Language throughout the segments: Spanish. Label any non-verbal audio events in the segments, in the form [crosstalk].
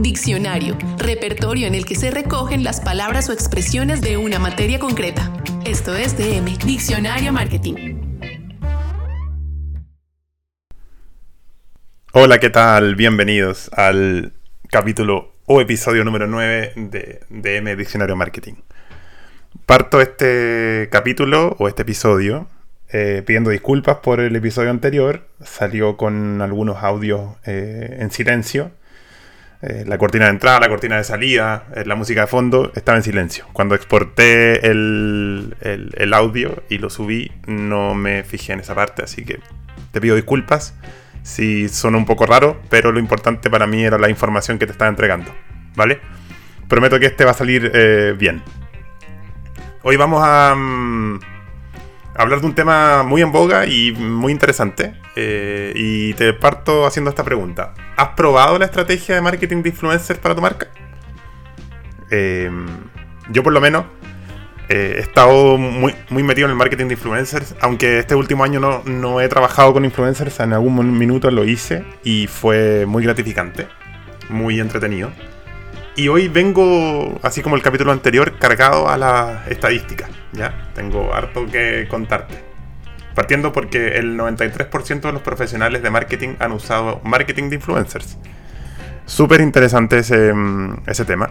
Diccionario, repertorio en el que se recogen las palabras o expresiones de una materia concreta. Esto es DM, Diccionario Marketing. Hola, ¿qué tal? Bienvenidos al capítulo o episodio número 9 de DM Diccionario Marketing. Parto este capítulo o este episodio eh, pidiendo disculpas por el episodio anterior. Salió con algunos audios eh, en silencio. Eh, la cortina de entrada, la cortina de salida, la música de fondo estaba en silencio. Cuando exporté el, el, audio y lo subí, no me fijé en esa parte, así que te pido disculpas si son un poco raros, pero lo importante para mí era la información que te estaba entregando, ¿vale? Prometo que este va a salir bien. Hoy vamos a... Mm, hablar de un tema muy en boga y muy interesante. Eh, y te parto haciendo esta pregunta. ¿Has probado la estrategia de marketing de influencers para tu marca? Eh, yo por lo menos eh, he estado muy, metido en el marketing de influencers, aunque este último año no, no he trabajado con influencers, en algún minuto lo hice y fue muy gratificante, muy entretenido. Y hoy vengo, así como el capítulo anterior, cargado a la estadística. ¿Ya? Tengo harto que contarte. Partiendo porque el 93% de los profesionales de marketing han usado marketing de influencers. Súper interesante ese, mm, ese, tema.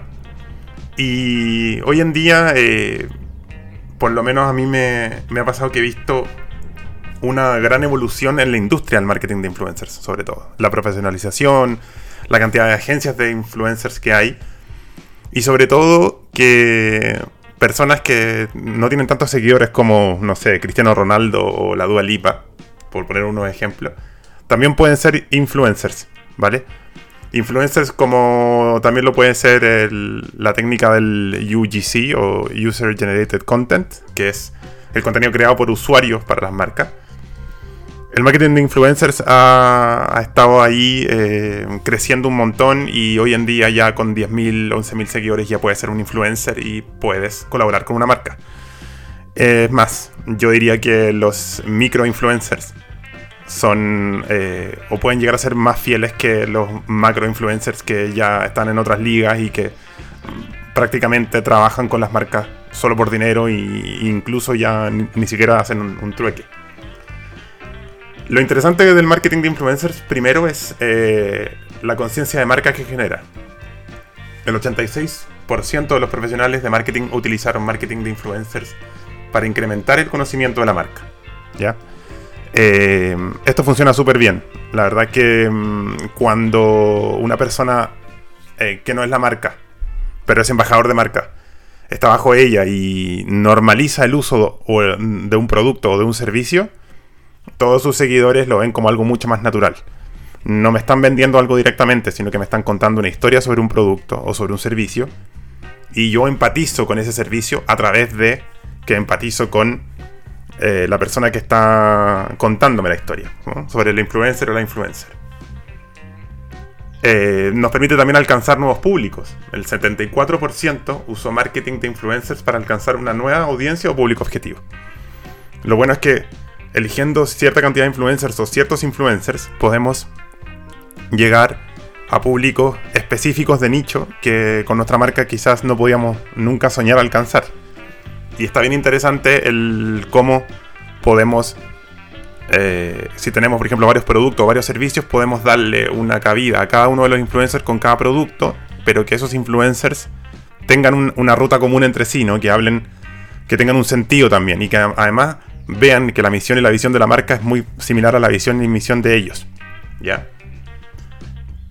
Y hoy en día, eh, por lo menos a mí me, me ha pasado que he visto una gran evolución en la industria del marketing de influencers, sobre todo. La profesionalización, la cantidad de agencias de influencers que hay y sobre todo que personas que no tienen tantos seguidores como, no sé, Cristiano Ronaldo o la Dua Lipa, por poner unos ejemplos, también pueden ser influencers, ¿vale? Influencers como también lo puede ser la técnica del UGC o User Generated Content, que es el contenido creado por usuarios para las marcas el marketing de influencers ha, estado ahí eh, creciendo un montón y hoy en día ya con 10.000, 11.000 seguidores ya puedes ser un influencer y puedes colaborar con una marca. Es más, yo diría que los micro influencers son eh, o pueden llegar a ser más fieles que los macro influencers que ya están en otras ligas y que prácticamente trabajan con las marcas solo por dinero e incluso ya ni, siquiera hacen un trueque. Lo interesante del marketing de influencers primero es eh, la conciencia de marca que genera. El 86% de los profesionales de marketing utilizaron marketing de influencers para incrementar el conocimiento de la marca. ¿ya? Eh, esto funciona súper bien. La verdad que mm, cuando una persona eh, que no es la marca, pero es embajador de marca, está bajo ella y normaliza el uso de un producto o de un servicio, todos sus seguidores lo ven como algo mucho más natural. No me están vendiendo algo directamente, sino que me están contando una historia sobre un producto o sobre un servicio. Y yo empatizo con ese servicio a través de que empatizo con eh, la persona que está contándome la historia, sobre el influencer o la influencer. Eh, nos permite también alcanzar nuevos públicos. El 74% usó marketing de influencers para alcanzar una nueva audiencia o público objetivo. Lo bueno es que eligiendo cierta cantidad de influencers o ciertos influencers, podemos llegar a públicos específicos de nicho que con nuestra marca quizás no podíamos nunca soñar alcanzar. Y está bien interesante el cómo podemos, eh, si tenemos por ejemplo varios productos o varios servicios, podemos darle una cabida a cada uno de los influencers con cada producto, pero que esos influencers tengan una ruta común entre sí, ¿no? que hablen, que tengan un sentido también y que además vean que la misión y la visión de la marca es muy similar a la visión y misión de ellos. ¿Ya?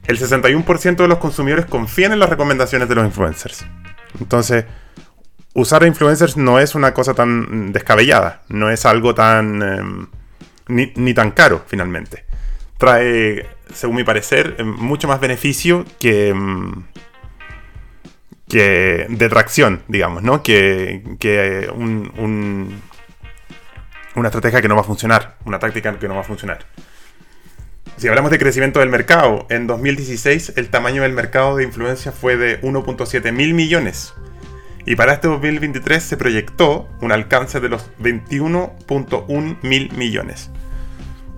El 61% de los consumidores confían en las recomendaciones de los influencers. Entonces, usar a influencers no es una cosa tan descabellada, no es algo tan... Em, ni, tan caro, finalmente. Trae, según mi parecer, em, mucho más beneficio que... Em, que detracción, digamos, ¿no? Que, que un, una estrategia que no va a funcionar, una táctica que no va a funcionar. Si hablamos de crecimiento del mercado, en 2016 el tamaño del mercado de influencia fue de 1.7 mil millones. Y para este 2023 se proyectó un alcance de los 21.1 mil millones.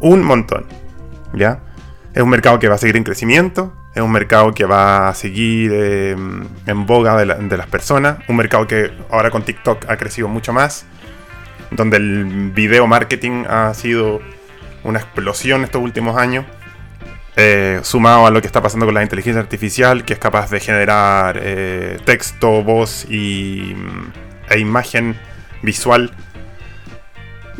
Un montón. ¿Ya? Es un mercado que va a seguir en crecimiento, Es un mercado que va a seguir eh, en boga de, las personas. Un mercado que ahora con TikTok ha crecido mucho más. Donde el video marketing ha sido una explosión estos últimos años. Eh, sumado a lo que está pasando con la inteligencia artificial, que es capaz de generar eh, texto, voz y, e imagen visual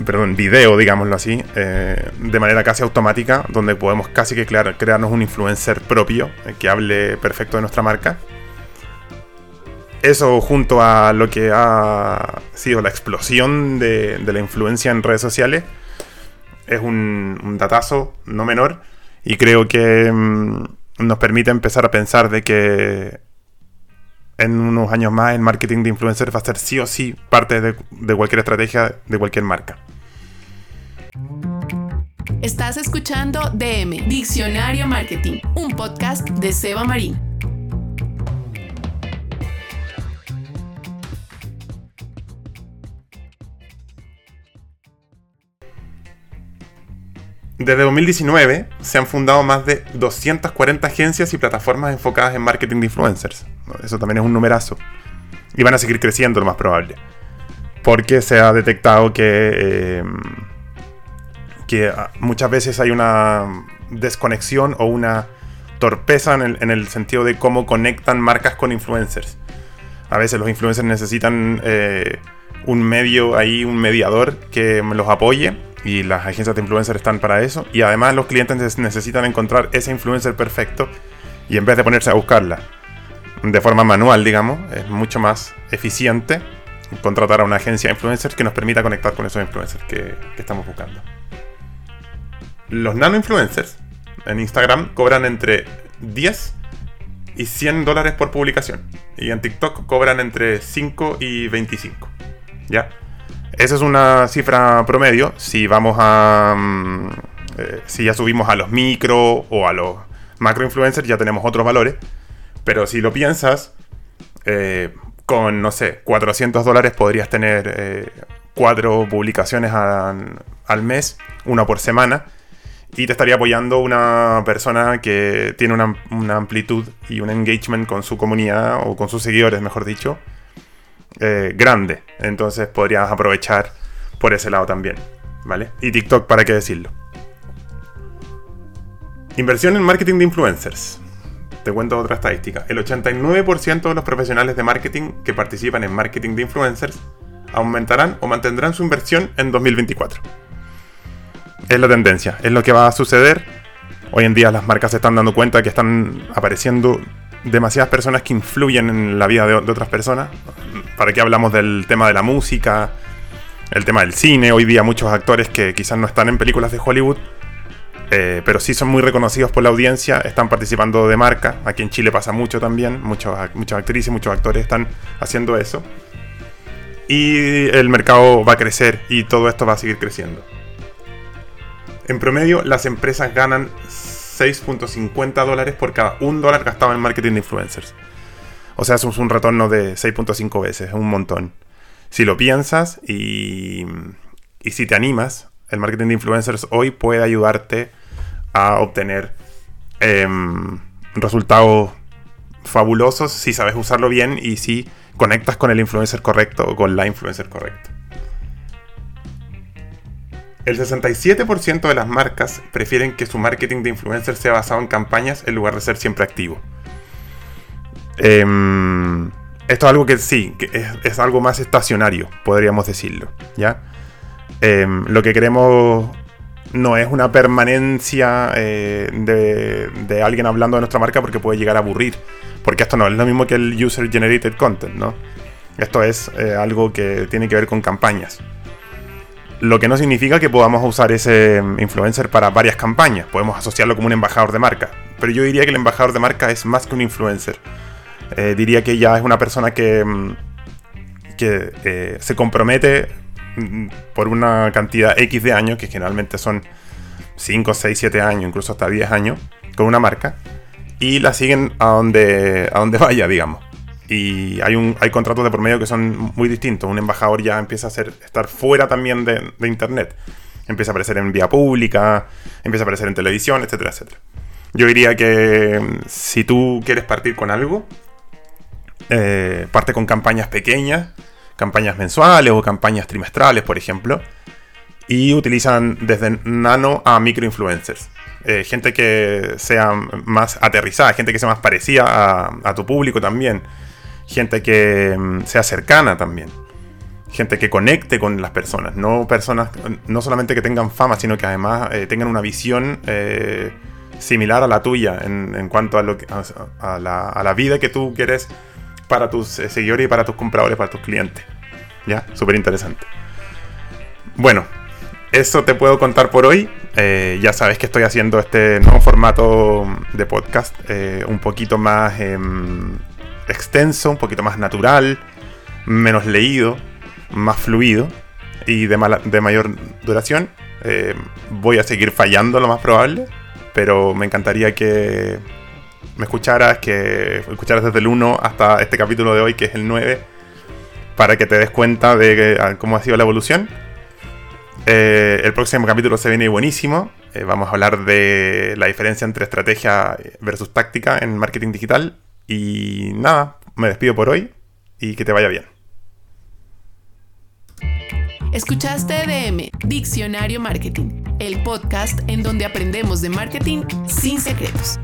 perdón, video, digámoslo así, eh, de manera casi automática, donde podemos casi que crear, crearnos un influencer propio que hable perfecto de nuestra marca. Eso junto a lo que ha sido la explosión de, la influencia en redes sociales es un, datazo no menor y creo que mm, nos permite empezar a pensar de que en unos años más el marketing de influencers va a ser sí o sí parte de, de cualquier estrategia de cualquier marca. Estás escuchando DM, Diccionario Marketing, un podcast de Seba Marín. Desde 2019 se han fundado más de 240 agencias y plataformas enfocadas en marketing de influencers. Eso también es un numerazo. Y van a seguir creciendo lo más probable. Porque se ha detectado que, eh, que ah, muchas veces hay una desconexión o una torpeza en el, sentido de cómo conectan marcas con influencers. A veces los influencers necesitan eh, un medio ahí, un mediador que los apoye y las agencias de influencers están para eso. Y además los clientes necesitan encontrar ese influencer perfecto y en vez de ponerse a buscarla de forma manual, digamos, es mucho más eficiente contratar a una agencia de influencers que nos permita conectar con esos influencers que, estamos buscando. Los nano influencers en Instagram cobran entre 10 y 100 dólares por publicación. Y en TikTok cobran entre 5 y 25. ¿Ya? Esa es una cifra promedio. Si vamos a. Mm, eh, si ya subimos a los micro o a los macro influencers, ya tenemos otros valores. Pero si lo piensas, eh, con, no sé, 400 dólares podrías tener eh, cuatro publicaciones al mes, una por semana. Y te estaría apoyando una persona que tiene una, una amplitud y un engagement con su comunidad o con sus seguidores, mejor dicho, eh, grande. Entonces podrías aprovechar por ese lado también. ¿Vale? Y TikTok, ¿para qué decirlo? Inversión en marketing de influencers. Te cuento otra estadística. El 89% de los profesionales de marketing que participan en marketing de influencers aumentarán o mantendrán su inversión en 2024. Es la tendencia, es lo que va a suceder. Hoy en día las marcas se están dando cuenta que están apareciendo demasiadas personas que influyen en la vida de, otras personas. ¿Para qué hablamos del tema de la música? El tema del cine. Hoy día muchos actores que quizás no están en películas de Hollywood, eh, pero sí son muy reconocidos por la audiencia, están participando de marca. Aquí en Chile pasa mucho también. muchas actrices muchos actores están haciendo eso. Y el mercado va a crecer y todo esto va a seguir creciendo. En promedio, las empresas ganan 6.50 dólares por cada un dólar gastado en marketing de influencers. O sea, es un retorno de 6.5 veces, es un montón. Si lo piensas y, y si te animas, el marketing de influencers hoy puede ayudarte a obtener em, resultados fabulosos si sabes usarlo bien y si conectas con el influencer correcto o con la influencer correcta. El 67% de las marcas prefieren que su marketing de influencer sea basado en campañas en lugar de ser siempre activo. Em, esto es algo que sí, es, algo más estacionario, podríamos decirlo. ¿ya? Em, lo que queremos no es una permanencia eh, de, alguien hablando de nuestra marca porque puede llegar a aburrir. Porque esto no es lo mismo que el user generated content, ¿no? Esto es eh, algo que tiene que ver con campañas. Lo que no significa que podamos usar ese mm, influencer para varias campañas. Podemos asociarlo como un embajador de marca. Pero yo diría que el embajador de marca es más que un influencer. Eh, diría que ya es una persona que, mm, que eh, se compromete mm, por una cantidad X de años, que generalmente son 5, 6, 7 años, incluso hasta 10 años, con una marca, y la siguen a donde, a donde [laughs] vaya, digamos. Y hay, un, hay contratos de promedio que son muy distintos. Un embajador ya empieza a ser, estar fuera también de, Internet. Empieza a aparecer en vía pública, empieza a aparecer en televisión, etcétera, etcétera. Yo diría que mm, si tú quieres partir con algo, eh, parte con campañas pequeñas, campañas mensuales o campañas trimestrales, por ejemplo, y utilizan desde nano a microinfluencers. Eh, gente que sea más aterrizada, gente que sea más parecida a, tu público también, gente que mm, sea cercana también, gente que conecte con las personas, no personas, no solamente que tengan fama, sino que además eh, tengan una visión similar a la tuya en, cuanto a, lo a, la, a, la, vida que tú quieres para tus seguidores y para tus compradores, para tus clientes. ¿Ya? Súper interesante. Bueno, eso te puedo contar por hoy. Eh, ya sabes que estoy haciendo este nuevo formato de podcast eh, un poquito más em, extenso, un poquito más natural, menos leído, más fluido y de, de mayor duración. Eh, voy a seguir fallando lo más probable, pero me encantaría que me escucharas, que escucharas desde el 1 hasta este capítulo de hoy, que es el 9, para que te des cuenta de cómo ha sido la evolución eh, el próximo capítulo se viene buenísimo. Eh, vamos a hablar de la diferencia entre estrategia versus táctica en marketing digital. Y nada, me despido por hoy y que te vaya bien. Escuchaste DM, Diccionario Marketing, el podcast en donde aprendemos de marketing sin secretos.